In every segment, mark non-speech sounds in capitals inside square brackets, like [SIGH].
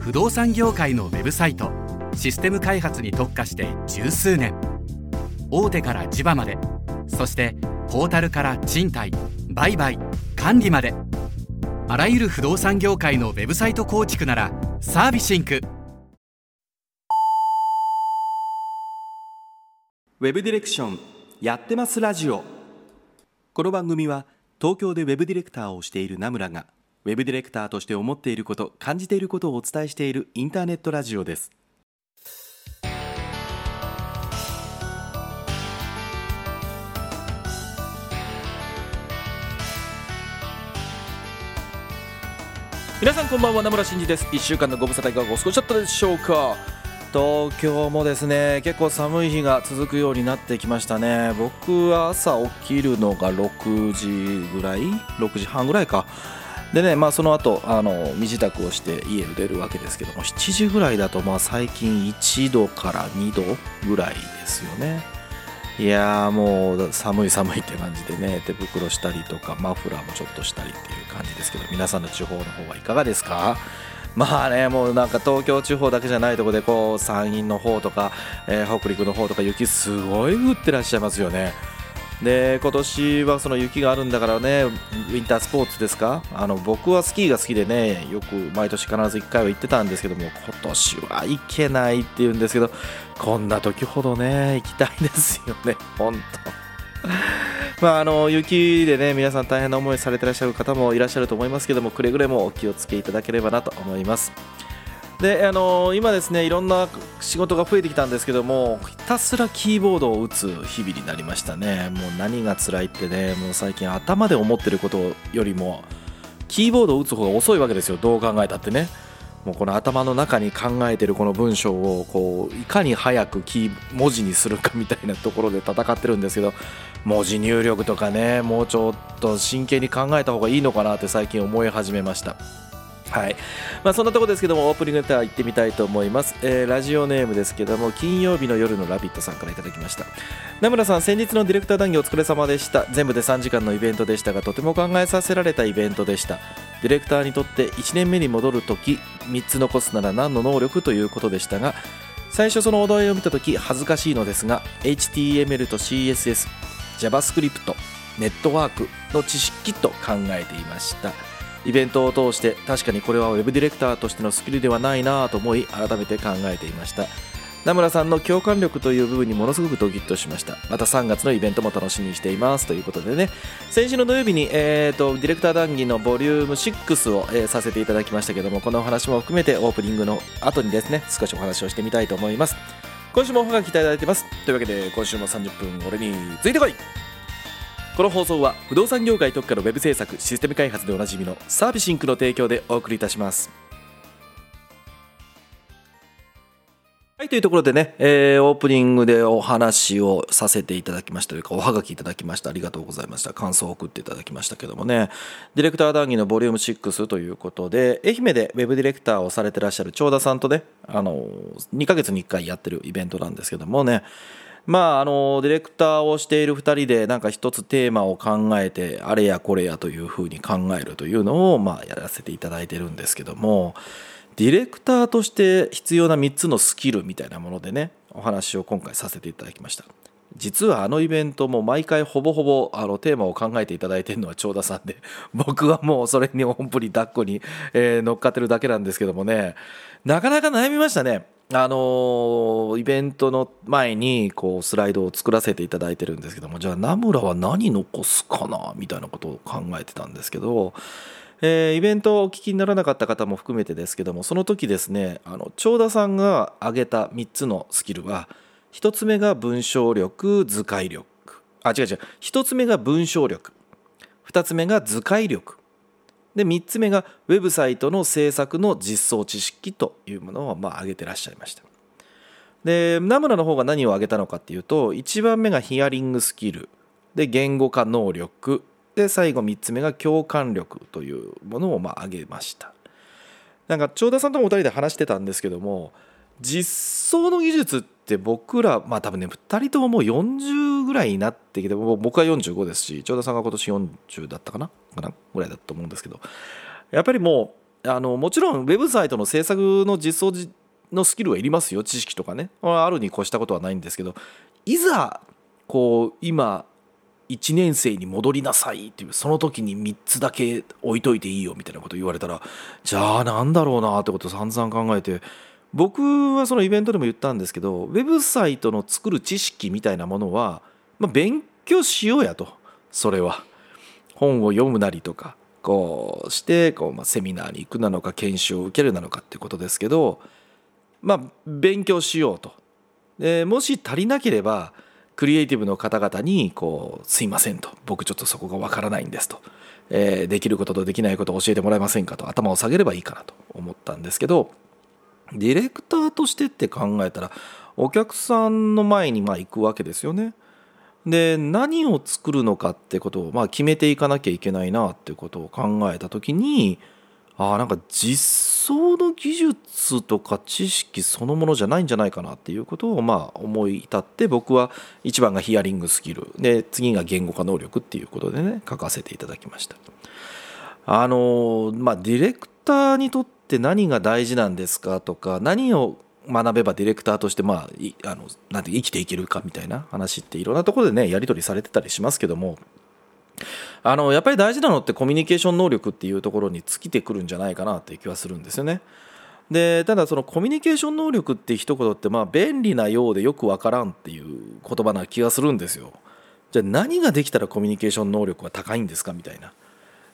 不動産業界のウェブサイトシステム開発に特化して十数年。大手から地場までそしてポータルから賃貸売買管理まで。あらゆる不動産業界のウェブサイト構築ならサービシンク。ウェブディレクションやってますラジオ。この番組は東京でウェブディレクターをしている名村がウェブディレクターとして思っていること感じていることをお伝えしているインターネットラジオです。皆さんこんばんは名村真司です。1週間のご無沙汰いかがお過ごしだったでしょうか？東京もですね結構寒い日が続くようになってきましたね。僕は朝起きるのが6時ぐらい？6時半ぐらいか。でねまあその後あの身支度をして家を出るわけですけども7時ぐらいだとまあ最近1度から2度ぐらいですよね。いやーもう寒い寒いって感じでね手袋したりとかマフラーもちょっとしたりっていう感じですけど皆さんの地方の方はいかがですか？[LAUGHS] まあねもうなんか東京地方だけじゃないとこでこう山陰の方とか、えー、北陸の方とか雪すごい降ってらっしゃいますよね。で今年はその雪があるんだからねウィンタースポーツですか？あの僕はスキーが好きでねよく毎年必ず1回は行ってたんですけども今年は行けないって言うんですけどこんな時ほどね行きたいですよね本当。まあ、あの雪でね皆さん大変な思いされてらっしゃる方もいらっしゃると思いますけどもくれぐれもお気をつけいただければなと思います。であの今ですねいろんな仕事が増えてきたんですけどもひたすらキーボードを打つ日々になりましたね。もう何が辛いってねもう最近頭で思ってることよりもキーボードを打つ方が遅いわけですよ。どう考えたってね。もうこの頭の中に考えてるこの文章をこういかに早くキ文字にするかみたいなところで戦ってるんですけど文字入力とかねもうちょっと真剣に考えた方がいいのかなって最近思い始めました。はい。まあ、そんなところですけどもオープニングネタ行ってみたいと思います、えー、ラジオネームですけども金曜日の夜の「ラビット!」さんからいただきました。名村さん先日のディレクター談義お疲れ様でした。全部で3時間のイベントでしたがとても考えさせられたイベントでした。ディレクターにとって1年目に戻るとき3つ残すなら何の能力ということでしたが最初そのお題を見たとき恥ずかしいのですが HTML と CSS JavaScript ネットワークの知識と考えていました。イベントを通して確かにこれは Web ディレクターとしてのスキルではないなと思い改めて考えていました。名村さんの共感力という部分にものすごくドキッとしました。また3月のイベントも楽しみにしていますということでね。先週の土曜日に、えーと、ディレクター談義のボリューム6を、えー、させていただきましたけどもこのお話も含めてオープニングの後にですね少しお話をしてみたいと思います。今週もおはがきいただいてます。というわけで今週も30分俺についてこい。この放送は不動産業界特化のウェブ制作システム開発でおなじみのサービシンクの提供でお送りいたしますはい、というところでね、えー、オープニングでお話をさせていただきましたというか、おはがきいただきました。ありがとうございました。感想を送っていただきましたけどもね、ディレクター談義のボリューム6ということで、愛媛でウェブディレクターをされてらっしゃる長田さんとね、あの、2ヶ月に1回やってるイベントなんですけどもね、まあ、あのディレクターをしている2人でなんか一つテーマを考えてあれやこれやというふうに考えるというのをまあやらせていただいてるんですけどもディレクターとして必要な3つのスキルみたいなものでねお話を今回させていただきました。実はあのイベントも毎回ほぼほぼあのテーマを考えていただいているのは長田さんで [LAUGHS] 僕はもうそれにおんぷり抱っこに、え、乗っかってるだけなんですけどもねなかなか悩みましたね。あのー、イベントの前にこうスライドを作らせていただいてるんですけどもじゃあナムラは何残すかなみたいなことを考えてたんですけど、えー、イベントをお聞きにならなかった方も含めてですけどもその時ですねあの長田さんが挙げた3つのスキルは1つ目が文章力図解力。あ違う違う。1つ目が文章力。2つ目が図解力。で3つ目がウェブサイトの制作の実装知識というものをまあ挙げてらっしゃいました。で名村の方が何を挙げたのかっていうと1番目がヒアリングスキル。で言語化能力。で最後3つ目が共感力というものをまあ挙げました。なんか長田さんとも2人で話してたんですけども実装の技術って僕らまあ多分ね2人とももう40ぐらいになってきて僕は45ですし長田さんが今年40だったかな？かな？ぐらいだと思うんですけど。やっぱりもうあのもちろんウェブサイトの制作の実装のスキルはいりますよ。知識とかね。あるに越したことはないんですけど。いざこう今1年生に戻りなさいっていうその時に3つだけ置いといていいよみたいなこと言われたらじゃあなんだろうなってことを散々考えて僕はそのイベントでも言ったんですけどウェブサイトの作る知識みたいなものは、まあ、勉強しようやと。それは。本を読むなりとかこうしてこう、まあ、セミナーに行くなのか研修を受けるなのかっていうことですけどまあ勉強しようと。でもし足りなければクリエイティブの方々にこうすいませんと。僕ちょっとそこがわからないんですと、え、できることとできないことを教えてもらえませんかと。頭を下げればいいかなと思ったんですけどディレクターとしてって考えたらお客さんの前にまあ行くわけですよね。で何を作るのかってことをまあ決めていかなきゃいけないなってことを考えた時にあなんか実装の技術とか知識そのものじゃないんじゃないかなっていうことをまあ思い至って僕は一番がヒアリングスキルで次が言語化能力っていうことでね書かせていただきました。あのまあディレクターにとって何が大事なんですかとか何を学べばディレクターとしてまああのなんて生きていけるかみたいな話っていろんなところでねやり取りされてたりしますけどもあのやっぱり大事なのってコミュニケーション能力っていうところに尽きてくるんじゃないかなっていう気はするんですよね。でただそのコミュニケーション能力って一言ってまあ便利なようでよくわからんっていう言葉な気がするんですよ。じゃあ何ができたらコミュニケーション能力が高いんですかみたいな。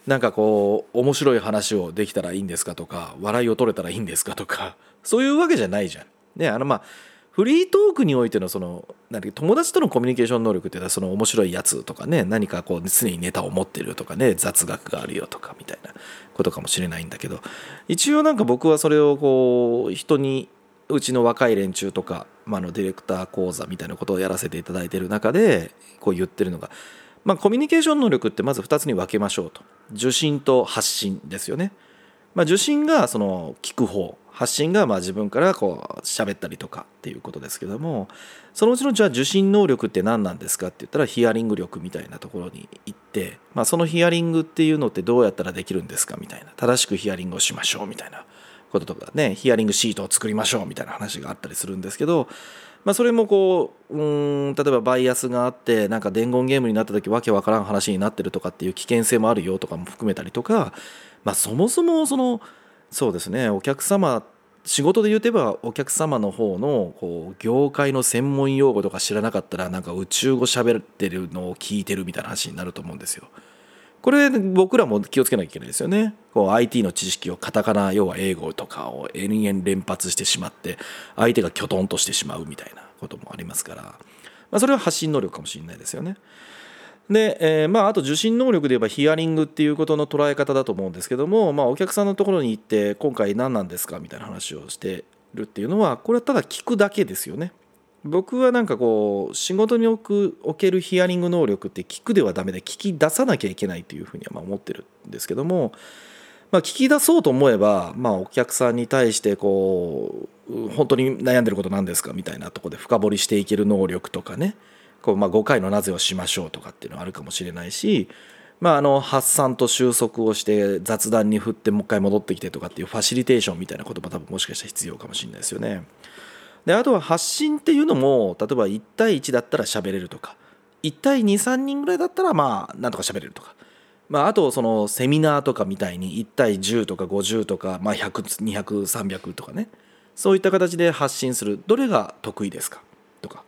なんかこう面白い話をできたらいいんですかとか笑いを取れたらいいんですかとか [LAUGHS] そういうわけじゃないじゃん。ねあのまあフリートークにおいてのその何友達とのコミュニケーション能力っていうのはその面白いやつとかね何かこう常にネタを持ってるとかね雑学があるよとかみたいなことかもしれないんだけど一応なんか僕はそれをこう人にうちの若い連中とか、まあ、のディレクター講座みたいなことをやらせていただいてる中でこう言ってるのが、まあ、コミュニケーション能力ってまず2つに分けましょうと。受信と発信ですよね。まあ、受信がその聞く方。発信がまあ自分からこう喋ったりとかっていうことですけども。そのうちのじゃあ受信能力って何なんですかって言ったらヒアリング力みたいなところに行って、まあ、そのヒアリングっていうのってどうやったらできるんですかみたいな。正しくヒアリングをしましょうみたいなこととかね。ヒアリングシートを作りましょうみたいな話があったりするんですけど、まあ、それもこううん例えばバイアスがあってなんか伝言ゲームになった時わけわからん話になってるとかっていう危険性もあるよとかも含めたりとか、まあ、そもそもそのそうですねお客様仕事で言うてばお客様の方のこう業界の専門用語とか知らなかったらなんか宇宙語喋ってるのを聞いてるみたいな話になると思うんですよ。これ僕らも気をつけなきゃいけないですよね。こう IT の知識をカタカナ要は英語とかを延々連発してしまって相手がきょとんとしてしまうみたいなこともありますから、まあ、それは発信能力かもしれないですよね。で、えー、まあ、あと受信能力で言えばヒアリングっていうことの捉え方だと思うんですけども、まあ、お客さんのところに行って今回何なんですかみたいな話をしてるっていうのはこれはただ聞くだけですよね。僕はなんかこう仕事におくおけるヒアリング能力って聞くではダメで聞き出さなきゃいけないというふうにはま思ってるんですけども、まあ、聞き出そうと思えば、まあ、お客さんに対してこう本当に悩んでることなんですかみたいなとこで深掘りしていける能力とかねこう、まあ、5回のなぜをしましょうとかっていうのはあるかもしれないし、まあ、あの発散と収束をして雑談に振ってもう一回戻ってきてとかっていうファシリテーションみたいなことも多分もしかしたら必要かもしれないですよね。であとは発信っていうのも例えば1対1だったら喋れるとか1対23人ぐらいだったらまあなんとか喋れるとか。まあ、あとそのセミナーとかみたいに1対10とか50とか、まあ、100200300とかね。そういった形で発信する。どれが得意ですか？とか。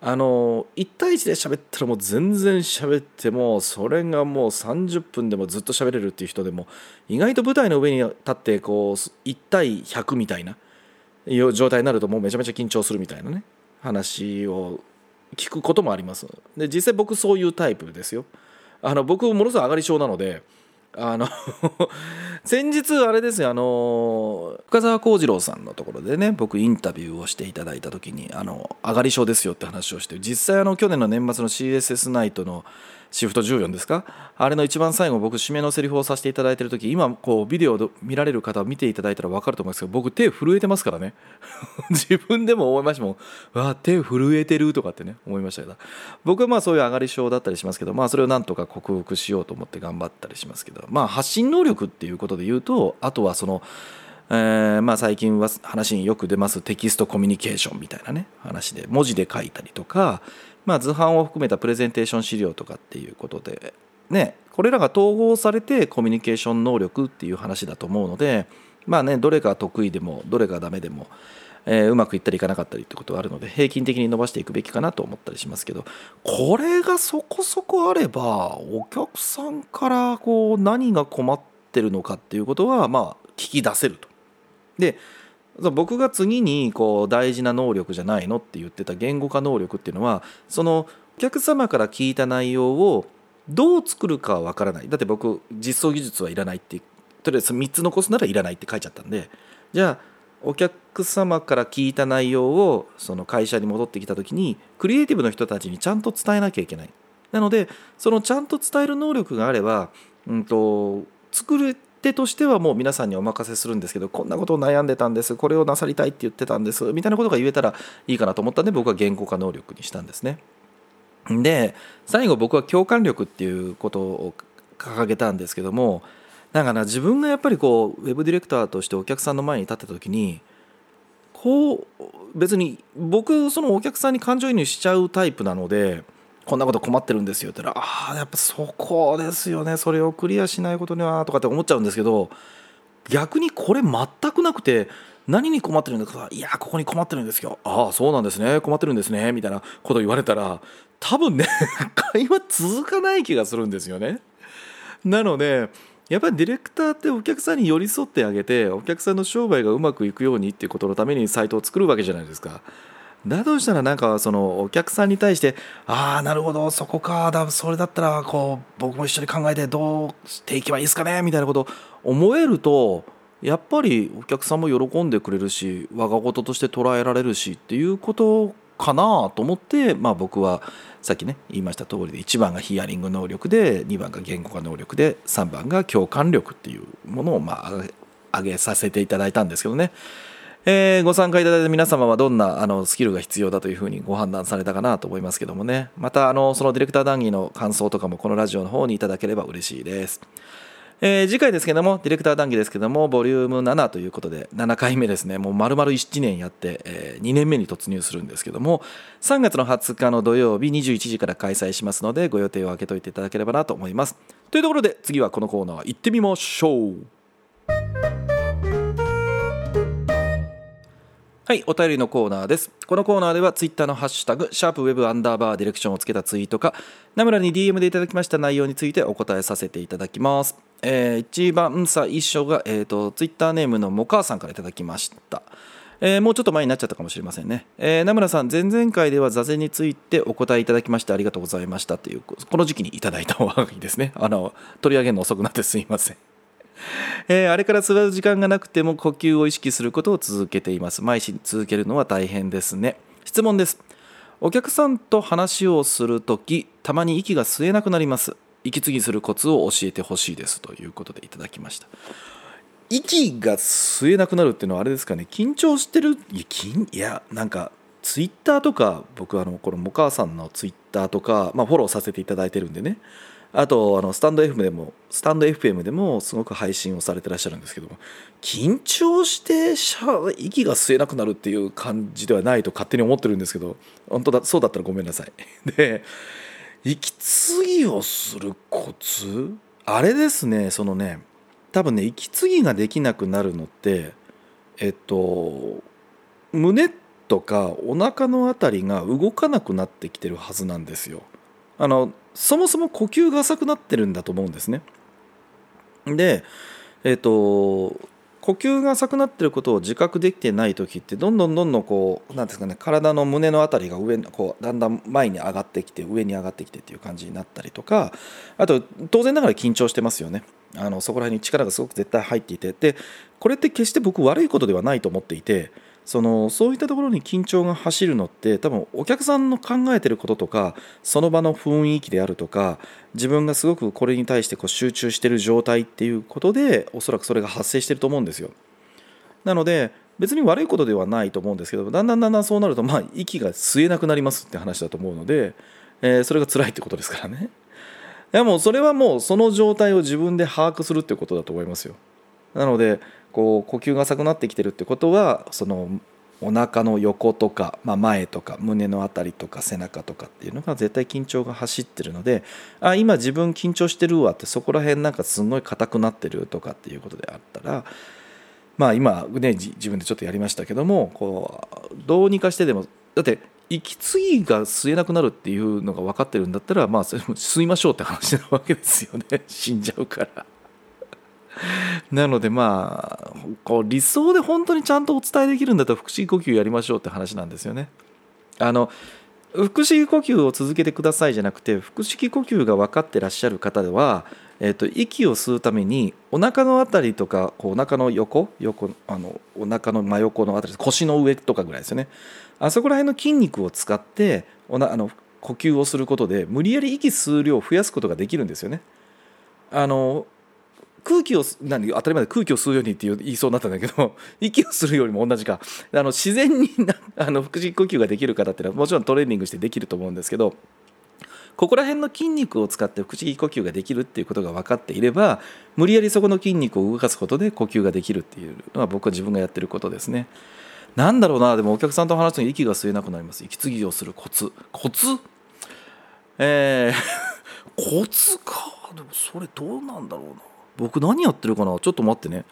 あの1対1で喋ったらもう全然喋ってもそれがもう30分でもずっと喋れるっていう人でも意外と舞台の上に立ってこう1対100みたいな状態になるともうめちゃめちゃ緊張するみたいなね。話を聞くこともあります。で実際僕そういうタイプですよ。あの僕ものすごい上がり症なのであの [LAUGHS] 先日あれですよあの深澤幸次郎さんのところでね僕インタビューをしていただいた時にあの上がり症ですよって話をして実際あの去年の年末の CSS ナイトのシフト14ですか？あれの一番最後僕締めのセリフをさせていただいてる時今こうビデオを見られる方見ていただいたら分かると思うんですけど僕手震えてますからね。[LAUGHS] 自分でも思いましたもん。わ手震えてるとかってね思いましたけど。僕はまあそういう上がり症だったりしますけどまあそれをなんとか克服しようと思って頑張ったりしますけど。まあ発信能力っていうことで言うとあとはそのえー、まあ最近は話によく出ますテキストコミュニケーションみたいなね話で文字で書いたりとかまあ、図版を含めたプレゼンテーション資料とかっていうことで、ね、これらが統合されてコミュニケーション能力っていう話だと思うので、まあね、どれが得意でもどれがダメでも、えー、うまくいったりいかなかったりってことがあるので平均的に伸ばしていくべきかなと思ったりしますけどこれがそこそこあればお客さんからこう何が困ってるのかっていうことはまあ聞き出せると。で僕が次にこう大事な能力じゃないのって言ってた言語化能力っていうのはそのお客様から聞いた内容をどう作るかは分からない。だって僕実装技術はいらないってとりあえず3つ残すならいらないって書いちゃったんで。じゃあお客様から聞いた内容をその会社に戻ってきた時にクリエイティブの人たちにちゃんと伝えなきゃいけない。なのでそのちゃんと伝える能力があれば、うんと、作る手としてはもう皆さんにお任せするんですけどこんなことを悩んでたんですこれをなさりたいって言ってたんですみたいなことが言えたらいいかなと思ったんで僕は言語化能力にしたんですね。で最後僕は共感力っていうことを掲げたんですけどもだから自分がやっぱりこうウェブディレクターとしてお客さんの前に立ってた時にこう別に僕そのお客さんに感情移入しちゃうタイプなのでこんなこと困ってるんですよって言ったらああやっぱそこですよね。それをクリアしないことにはとかって思っちゃうんですけど逆にこれ全くなくて何に困ってるんですかいやここに困ってるんですよ。ああそうなんですね。困ってるんですね。みたいなこと言われたら多分ね [LAUGHS] 会話続かない気がするんですよね。なのでやっぱりディレクターってお客さんに寄り添ってあげてお客さんの商売がうまくいくようにっていうことのためにサイトを作るわけじゃないですか。だとしたらなんかそのお客さんに対してああなるほどそこかだそれだったらこう僕も一緒に考えてどうしていけばいいですかねみたいなこと思えるとやっぱりお客さんも喜んでくれるし我が事として捉えられるしっていうことかなと思って、まあ、僕はさっきね言いました通りで1番がヒアリング能力で2番が言語化能力で3番が共感力っていうものをまあ上げさせていただいたんですけどね。えー、ご参加いただいた皆様はどんなあのスキルが必要だというふうにご判断されたかなと思いますけどもね。またあのそのディレクター談義の感想とかもこのラジオの方にいただければ嬉しいです。えー、次回ですけどもディレクター談義ですけどもボリューム7ということで7回目ですね。もう丸々1年やって、えー、2年目に突入するんですけども3月の20日の土曜日21時から開催しますのでご予定を空けといていただければなと思います。というところで次はこのコーナー行ってみましょう。はい、お便りのコーナーです。このコーナーではツイッターのハッシュタグ、シャープウェブアンダーバーディレクションをつけたツイートか、名村に DM でいただきました内容についてお答えさせていただきます。えー、一番最初が、えーと、ツイッターネームのモカーさんからいただきました。えー、もうちょっと前になっちゃったかもしれませんね。えー、名村さん、前々回では座禅についてお答えいただきましてありがとうございましたという、この時期にいただいたおはがきですね。あの、取り上げるの遅くなってすいません。[LAUGHS] えー、あれから座る時間がなくても呼吸を意識することを続けています。毎日続けるのは大変ですね。質問です。お客さんと話をするときたまに息が吸えなくなります。息継ぎするコツを教えてほしいです。ということでいただきました。息が吸えなくなるっていうのはあれですかね。緊張してる？いやいやなんかツイッターとか僕あのこのモカさんのツイッターとか、まあ、フォローさせていただいてるんでね。あとあのスタンド FM でもスタンド FM でもすごく配信をされてらっしゃるんですけども緊張して息が吸えなくなるっていう感じではないと勝手に思ってるんですけど本当だそうだったらごめんなさい。[LAUGHS] で息継ぎをするコツ？あれですねそのね多分ね息継ぎができなくなるのってえっと胸とかお腹の辺りが動かなくなってきてるはずなんですよ。あのそもそも呼吸が浅くなってるんだと思うんですね。で、えっ、ー、と呼吸が浅くなってることを自覚できてない時ってどんどんどんどんこうなんですかね体の胸の辺りが上こうだんだん前に上がってきて上に上がってきてっていう感じになったりとかあと当然ながら緊張してますよねあのそこら辺に力がすごく絶対入っていてでこれって決して僕悪いことではないと思っていてそのそういったところに緊張が走るのって多分お客さんの考えてることとかその場の雰囲気であるとか自分がすごくこれに対してこう集中してる状態っていうことでおそらくそれが発生してると思うんですよ。なので別に悪いことではないと思うんですけどだんだんだんだんそうなるとまあ息が吸えなくなりますって話だと思うので、えー、それが辛いってことですからね。いやもうそれはもうその状態を自分で把握するってことだと思いますよ。なのでこう呼吸が浅くなってきてるってことはそのお腹の横とか、まあ、前とか胸の辺りとか背中とかっていうのが絶対緊張が走ってるのであ今自分緊張してるわってそこら辺なんかすごい硬くなってるとかっていうことであったらまあ今ね自分でちょっとやりましたけどもこうどうにかしてでもだって息継ぎが吸えなくなるっていうのが分かってるんだったらまあそれも吸いましょうって話なわけですよね死んじゃうから。[LAUGHS] なのでまあこう理想で本当にちゃんとお伝えできるんだったら腹式呼吸やりましょうって話なんですよね。あの腹式呼吸を続けてくださいじゃなくて腹式呼吸が分かってらっしゃる方では、えーと、息を吸うためにお腹の辺りとかこうお腹の横横あのお腹の真横の辺り腰の上とかぐらいですよねあそこら辺の筋肉を使っておなあの呼吸をすることで無理やり息吸う量を増やすことができるんですよね。あの空気を何当たり前で空気を吸うようにって言いそうになったんだけど [LAUGHS] 息をするよりも同じか。あの自然に [LAUGHS] あの腹式呼吸ができる方っていうのはもちろんトレーニングしてできると思うんですけどここら辺の筋肉を使って腹式呼吸ができるっていうことが分かっていれば無理やりそこの筋肉を動かすことで呼吸ができるっていうのは僕は自分がやってることですね。なんだろうなでもお客さんと話すと息が吸えなくなります。息継ぎをするコツ。コツ？えー、[LAUGHS] コツか。でもそれどうなんだろうな。僕何やってるかな？ちょっと待ってね。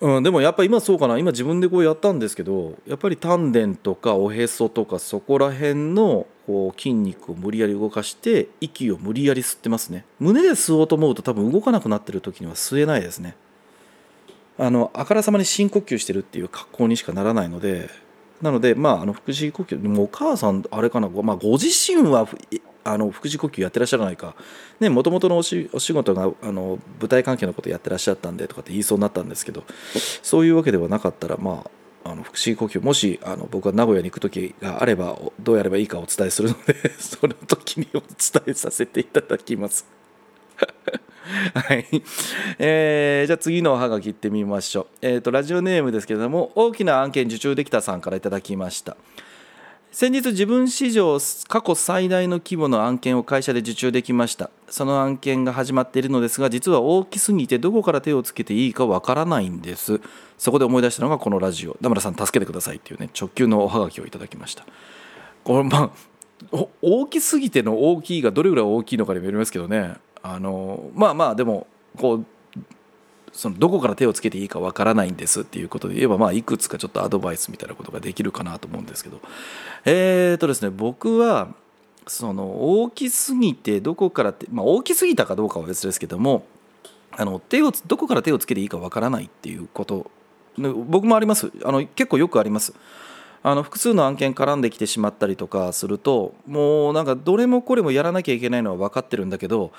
うん、でもやっぱ今そうかな。今自分でこうやったんですけどやっぱり丹田とかおへそとかそこら辺のこう筋肉を無理やり動かして息を無理やり吸ってますね。胸で吸おうと思うと多分動かなくなってる時には吸えないですね。あのあからさまに深呼吸してるっていう格好にしかならないので。なのでまああの腹式呼吸でもお母さんあれかな、まあ、ご自身はあの腹式呼吸やってらっしゃらないか。もともとのお仕事があの舞台関係のことやってらっしゃったんでとかって言いそうになったんですけどそういうわけではなかったらまああの腹式呼吸もしあの僕が名古屋に行く時があればどうやればいいかお伝えするので [LAUGHS] その時にお伝えさせていただきます。[LAUGHS] はい、えー、じゃあ次のおはがきいってみましょう、えーと、ラジオネームですけれども大きな案件受注できたさんからいただきました。先日自分史上過去最大の規模の案件を会社で受注できました。その案件が始まっているのですが実は大きすぎてどこから手をつけていいかわからないんです。そこで思い出したのがこのラジオ。田村さん助けてくださいっていうね直球のおはがきをいただきました。これまあ大きすぎての大きいがどれぐらい大きいのかにもよりますけどね。あのまあまあでもこうそのどこから手をつけていいかわからないんですっていうことで言えば、まあ、いくつかちょっとアドバイスみたいなことができるかなと思うんですけどえーとですね僕はその大きすぎてどこからまあ、大きすぎたかどうかは別ですけどもあの手をどこから手をつけていいかわからないっていうこと僕もありますあの結構よくあります。あの複数の案件絡んできてしまったりとかするともうなんかどれもこれもやらなきゃいけないのは分かってるんだけど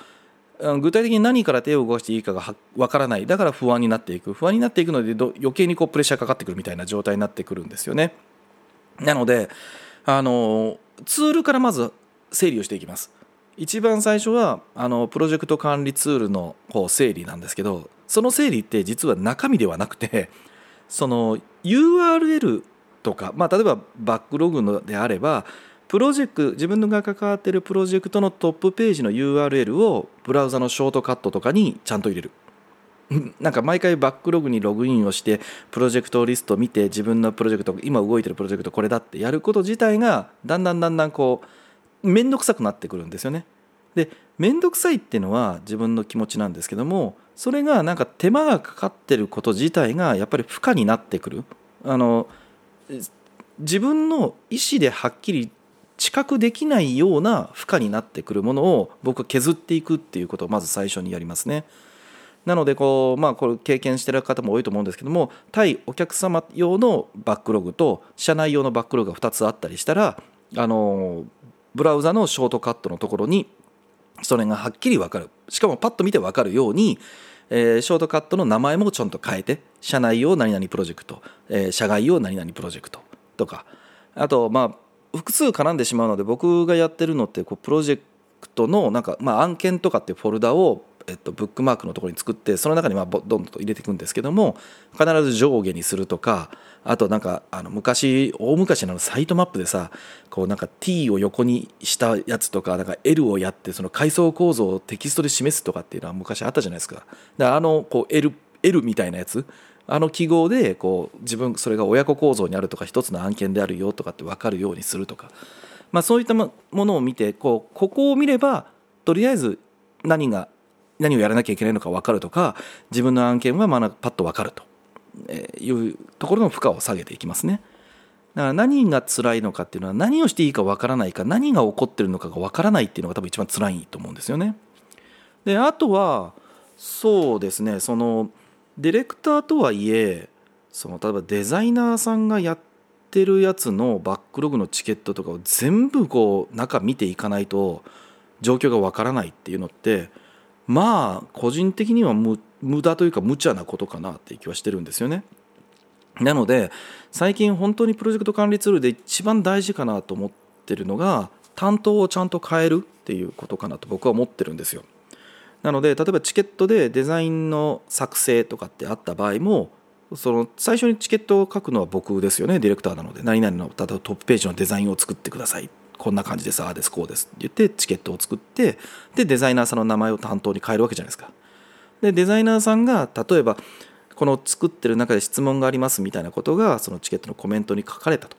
具体的に何から手を動かしていいかが分からない。だから不安になっていく。不安になっていくので余計にこうプレッシャーかかってくるみたいな状態になってくるんですよね。なのであのツールからまず整理をしていきます。一番最初はあのプロジェクト管理ツールのこう整理なんですけどその整理って実は中身ではなくてその URL とか、まあ、例えばバックログのであればプロジェクト自分が関わっているプロジェクトのトップページの URL をブラウザのショートカットとかにちゃんと入れる。[LAUGHS] なんか毎回バックログにログインをしてプロジェクトリストを見て自分のプロジェクト今動いてるプロジェクトこれだってやること自体がだんだんだんだんこう面倒くさくなってくるんですよね。で面倒くさいっていうのは自分の気持ちなんですけどもそれがなんか手間がかかってること自体がやっぱり負荷になってくる。あの自分の意思ではっきり知覚できないような負荷になってくるものを僕は削っていくっていうことをまず最初にやりますね。なのでこう、まあ、これ経験してる方も多いと思うんですけども対お客様用のバックログと社内用のバックログが2つあったりしたらあのブラウザのショートカットのところにそれがはっきり分かるしかもパッと見て分かるようにえーショートカットの名前もちょんと変えて社内用何々プロジェクト、えー社外用何々プロジェクトとかあとまあ複数絡んでしまうので僕がやってるのってこうプロジェクトのなんか、まあ、案件とかっていうフォルダをえっと、ブックマークのところに作ってその中にまあどんどんと入れていくんですけども必ず上下にするとかあとなんかあの昔大昔のサイトマップでさこうなんか T を横にしたやつとかなんか L をやってその階層構造をテキストで示すとかっていうのは昔あったじゃないですか。だかあのこう L, L みたいなやつあの記号でこう自分それが親子構造にあるとか一つの案件であるよとかって分かるようにするとか、まあ、そういったものを見てこうここを見ればとりあえず何が何をやらなきゃいけないのか分かるとか自分の案件はまあパッと分かるというところの負荷を下げていきますね。だから何が辛いのかっていうのは何をしていいか分からないか何が起こってるのかが分からないっていうのが多分一番辛いと思うんですよね。であとはそうですねそのディレクターとはいえその例えばデザイナーさんがやってるやつのバックログのチケットとかを全部こう中見ていかないと状況が分からないっていうのってまあ個人的には無駄というか無茶なことかなって気はしてるんですよね。なので最近本当にプロジェクト管理ツールで一番大事かなと思ってるのが担当をちゃんと変えるっていうことかなと僕は思ってるんですよ。なので例えばチケットでデザインの作成とかってあった場合もその最初にチケットを書くのは僕ですよねディレクターなので何々の例えばトップページのデザインを作ってくださいこんな感じですああですこうですって言ってチケットを作ってでデザイナーさんの名前を担当に変えるわけじゃないですか。でデザイナーさんが例えばこの作ってる中で質問がありますみたいなことがそのチケットのコメントに書かれたと。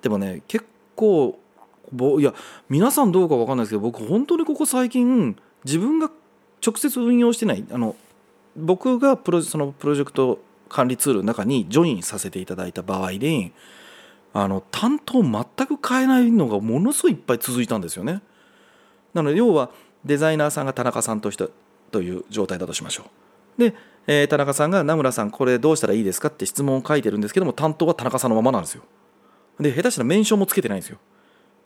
でもね結構いや皆さんどうか分かんないですけど僕本当にここ最近自分が直接運用してないあの僕がプロそのプロジェクト管理ツールの中にジョインさせていただいた場合であの担当全く変えないのがものすごいいっぱい続いたんですよね。なので要はデザイナーさんが田中さんとしてという状態だとしましょう。で、えー田中さんが名村さんこれどうしたらいいですか？って質問を書いてるんですけども担当は田中さんのままなんですよ。で下手したらメンションもつけてないんですよ。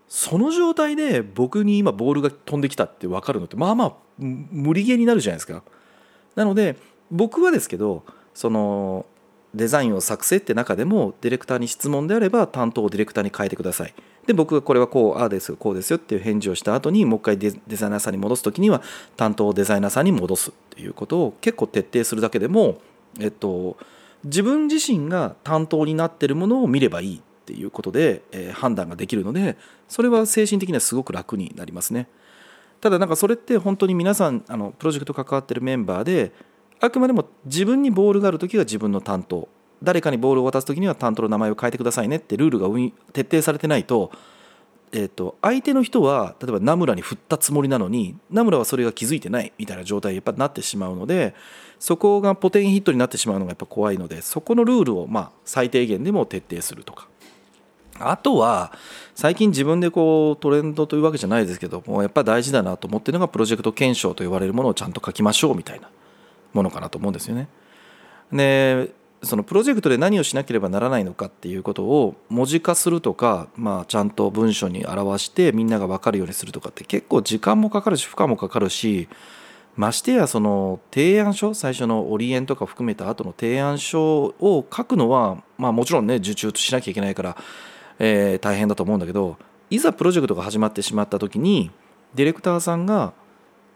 その状態で僕に今ボールが飛んできたって分かるのってまあまあ無理ゲーになるじゃないですか。なので僕はですけどそのデザインを作成って中でもディレクターに質問であれば担当をディレクターに変えてください。で僕がこれはこうああですこうですよっていう返事をした後にもう一回デザイナーさんに戻す時には担当をデザイナーさんに戻すっていうことを結構徹底するだけでも、えっと、自分自身が担当になってるものを見ればいいっていうことで、えー判断ができるのでそれは精神的にはすごく楽になりますね。ただなんかそれって本当に皆さんあのプロジェクト関わってるメンバーであくまでも自分にボールがある時は自分の担当誰かにボールを渡す時には担当の名前を変えてくださいねってルールが徹底されてないと,、えー、と相手の人は例えば名村に振ったつもりなのに名村はそれが気づいてないみたいな状態にやっぱなってしまうのでそこがポテンヒットになってしまうのがやっぱ怖いのでそこのルールをまあ最低限でも徹底するとか。あとは最近自分でこうトレンドというわけじゃないですけどもやっぱ大事だなと思ってるのがプロジェクト検証と言われるものをちゃんと書きましょうみたいなものかなと思うんですよね。でそのプロジェクトで何をしなければならないのかっていうことを文字化するとか、まあ、ちゃんと文章に表してみんなが分かるようにするとかって結構時間もかかるし負荷もかかるしましてやその提案書最初のオリエンとか含めた後の提案書を書くのは、まあ、もちろんね受注しなきゃいけないから、えー大変だと思うんだけどいざプロジェクトが始まってしまった時にディレクターさんが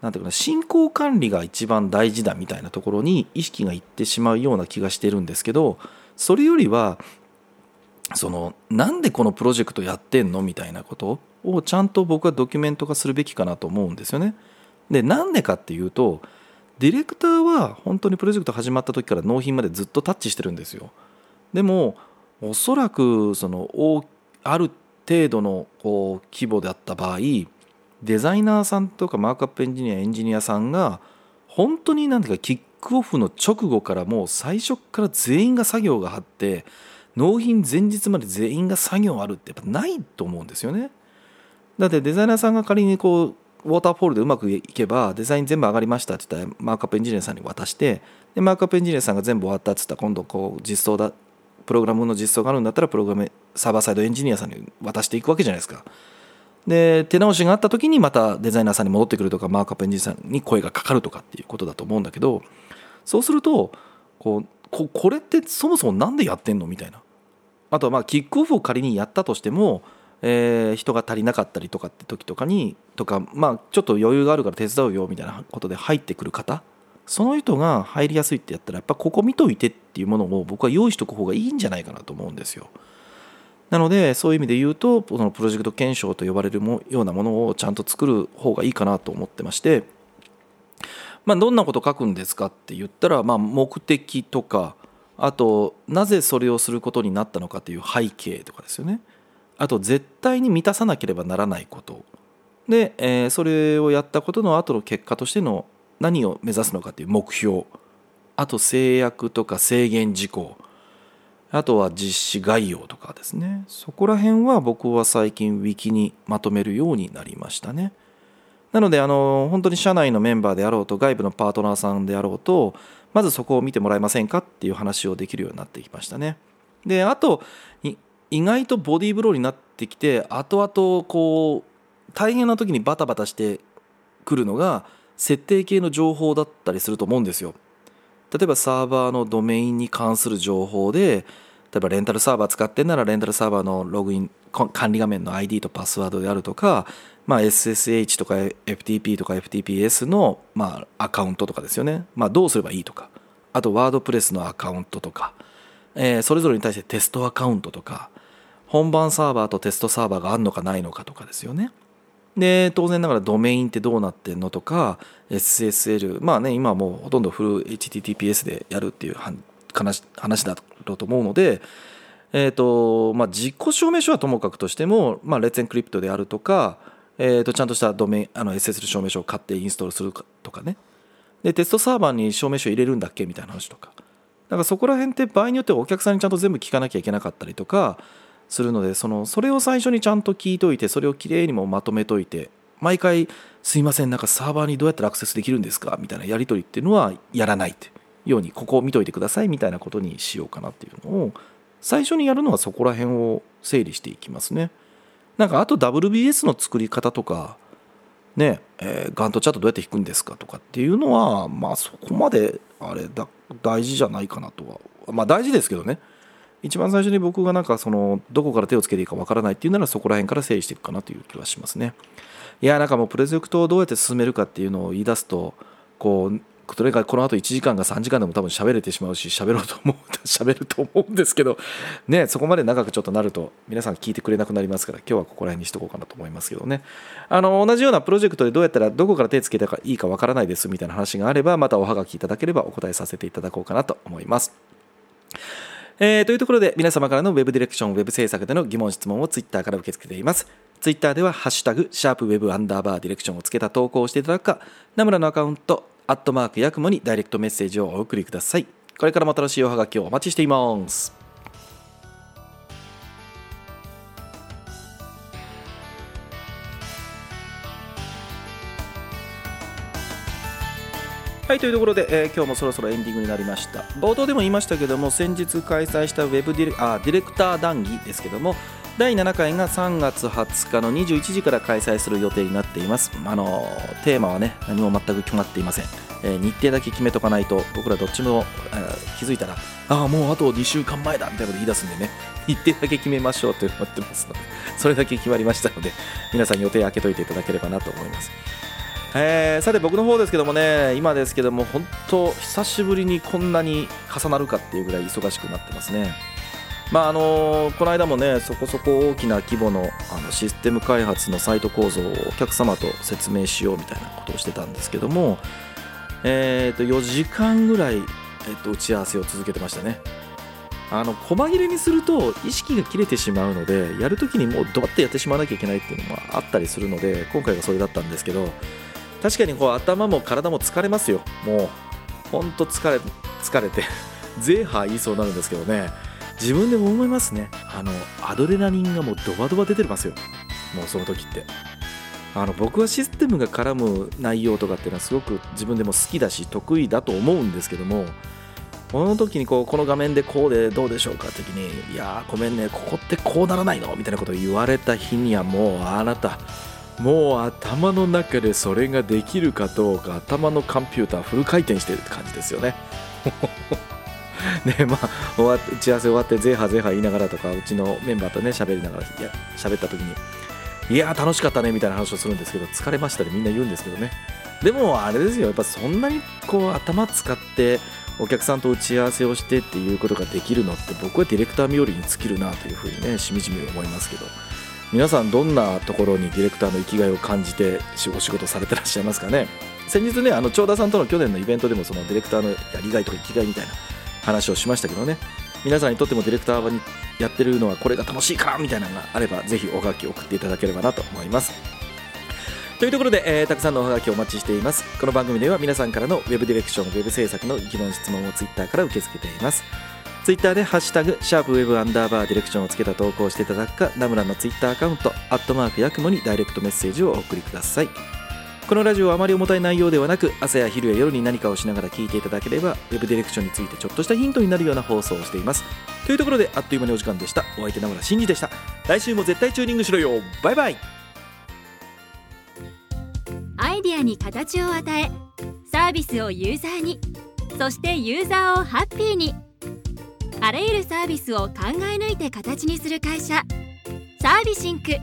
なんていうかな進行管理が一番大事だみたいなところに意識がいってしまうような気がしてるんですけどそれよりはそのなんでこのプロジェクトやってんのみたいなことをちゃんと僕はドキュメント化するべきかなと思うんですよね。でなんでかっていうとディレクターは本当にプロジェクト始まった時から納品までずっとタッチしてるんですよ。でもおそらくその大ある程度のこう規模であった場合デザイナーさんとかマークアップエンジニアエンジニアさんが本当に何ていうかキックオフの直後からもう最初から全員が作業があって納品前日まで全員が作業あるってやっぱないと思うんですよね。だってデザイナーさんが仮にこうウォーターフォールでうまくいけばデザイン全部上がりましたって言ったらマークアップエンジニアさんに渡してでマークアップエンジニアさんが全部終わったって言ったら今度こう実装だプログラムの実装があるんだったらプログラムサーバーサイドエンジニアさんに渡していくわけじゃないですか。で手直しがあった時にまたデザイナーさんに戻ってくるとかマークアップエンジニアさんに声がかかるとかっていうことだと思うんだけどそうするとこうこれってそもそも何でやってんの？みたいなあとはまあキックオフを仮にやったとしても、えー、人が足りなかったりとかって時とかにとかまあちょっと余裕があるから手伝うよみたいなことで入ってくる方その人が入りやすいってやったらやっぱここ見といてっていうものを僕は用意しとく方がいいんじゃないかなと思うんですよ。なのでそういう意味で言うとそのプロジェクト検証と呼ばれるもようなものをちゃんと作る方がいいかなと思ってまして、まあ、どんなこと書くんですかって言ったら、まあ、目的とかあとなぜそれをすることになったのかという背景とかですよねあと絶対に満たさなければならないことで、えー、それをやったことの後の結果としての何を目指すのかという目標。あと制約とか制限事項。あとは実施概要とかですね。そこら辺は僕は最近ウィキにまとめるようになりましたね。なのであの本当に社内のメンバーであろうと外部のパートナーさんであろうとまずそこを見てもらえませんかっていう話をできるようになってきましたね。であと意外とボディーブローになってきて後々こう大変な時にバタバタしてくるのが設定系の情報だったりすると思うんですよ。例えばサーバーのドメインに関する情報で例えばレンタルサーバー使ってんならレンタルサーバーのログイン管理画面の ID とパスワードであるとか、まあ、SSH とか FTP とか FTPS の、まあ、アカウントとかですよね、まあ、どうすればいいとか。あとワードプレスのアカウントとか、えー、それぞれに対してテストアカウントとか。本番サーバーとテストサーバーがあるのかないのかとかですよね。で当然ながらドメインってどうなってんのとか SSL まあね今はもうほとんどフル HTTPS でやるっていう話話だろうと思うのでえーとまあ、実行証明書はともかくとしても、まあ、レッツエンクリプトであるとか、えー、とちゃんとしたドメインあの SSL 証明書を買ってインストールするとかね。でテストサーバーに証明書入れるんだっけみたいな話とか。だかそこら辺って場合によってはお客さんにちゃんと全部聞かなきゃいけなかったりとかするのでそのそれを最初にちゃんと聞いといてそれをきれいにもまとめといて毎回すいませんなんかサーバーにどうやったらアクセスできるんですかみたいなやり取りっていうのはやらないってようにここを見といてくださいみたいなことにしようかなっていうのを最初にやるのはそこら辺を整理していきますね。なんかあと WBS の作り方とかねえー、ガントチャットどうやって引くんですかとかっていうのはまあそこまであれだ大事じゃないかなとはまあ大事ですけどね。一番最初に僕がなんかそのどこから手をつけていいかわからないっていうならそこら辺から整理していくかなという気はしますね。いやなんかもうプロジェクトをどうやって進めるかっていうのを言い出すとこうそれがこの後1時間か3時間でも多分喋れてしまうし喋ろうと思う [LAUGHS] 喋ると思うんですけどねそこまで長くちょっとなると皆さん聞いてくれなくなりますから今日はここら辺にしとこうかなと思いますけどね。あの同じようなプロジェクトでどうやったらどこから手つけたらいいかわからないですみたいな話があればまたおはがきいただければお答えさせていただこうかなと思います。えー、というところで皆様からのウェブディレクション、ウェブ制作での疑問、質問をツイッターから受け付けています。ツイッターでは、ハッシュタグ、シャープウェブアンダーバーディレクションをつけた投稿をしていただくか、ナムラのアカウント、アットマークやくもにダイレクトメッセージをお送りください。これからも新しいおはがきをお待ちしています。はいというところで、えー、今日もそろそろエンディングになりました。冒頭でも言いましたけども先日開催したウェブディレあディレクター談義ですけども第7回が3月20日の21時から開催する予定になっています。あのテーマはね何も全く決まっていません、えー、日程だけ決めとかないと僕らどっちも、えー、気づいたらああもうあと2週間前だみたいなこと言い出すんでね。日程だけ決めましょうと思ってますのでそれだけ決まりましたので皆さん予定開けといていただければなと思います。えー、さて僕の方ですけどもね今ですけども本当久しぶりにこんなに重なるかっていうぐらい忙しくなってますね。まああのー、この間もねそこそこ大きな規模のあのシステム開発のサイト構造をお客様と説明しようみたいなことをしてたんですけども、えー、と4時間ぐらい、えー、と打ち合わせを続けてましたね。あの細切れにすると意識が切れてしまうのでやるときにもうドバッとやってしまわなきゃいけないっていうのもあったりするので今回がそれだったんですけど確かにこう頭も体も疲れますよ。もうほんと疲れ疲れて [LAUGHS] ゼーハー言いそうになるんですけどね。自分でも思いますね。あのアドレナリンがもうドバドバ出てますよ。もうその時って。あの僕はシステムが絡む内容とかっていうのはすごく自分でも好きだし得意だと思うんですけどもこの時にこうこの画面でこうでどうでしょうかって時にいやーごめんねここってこうならないの？みたいなことを言われた日にはもうあなたもう頭の中でそれができるかどうか頭のコンピューターフル回転してるって感じですよね。[LAUGHS] ねまあ終わ打ち合わせ終わってゼーハゼーハ言いながらとかうちのメンバーとね喋りながらいや喋った時にいや楽しかったねみたいな話をするんですけど疲れましたでみんな言うんですけどね。でもあれですよやっぱそんなにこう頭使ってお客さんと打ち合わせをしてっていうことができるのって僕はディレクター冥利に尽きるなというふうにねしみじみ思いますけど。皆さんどんなところにディレクターの生きがいを感じてお仕事されてらっしゃいますかね？先日ねあの長田さんとの去年のイベントでもそのディレクターのやりがいとか生きがいみたいな話をしましたけどね。皆さんにとってもディレクターにやってるのはこれが楽しいかみたいなのがあればぜひおはがき送っていただければなと思います。というところで、えー、たくさんのおはがきをお待ちしています。この番組では皆さんからのウェブディレクションウェブ制作の疑問質問をツイッターから受け付けています。ツイッターで「ハッシュタグシャープウェブアンダーバーディレクション」をつけた投稿していただくかナムラのツイッターアカウントアットマークヤクモにダイレクトメッセージをお送りください。このラジオはあまり重たい内容ではなく朝や昼や夜に何かをしながら聞いていただければウェブディレクションについてちょっとしたヒントになるような放送をしています。というところであっという間にお時間でした。お相手名村真司でした。来週も絶対チューニングしろよ。バイバイ。アイディアに形を与えサービスをユーザーにそしてユーザーをハッピーに。あらゆるサービスを考え抜いて形にする会社。サービシンク。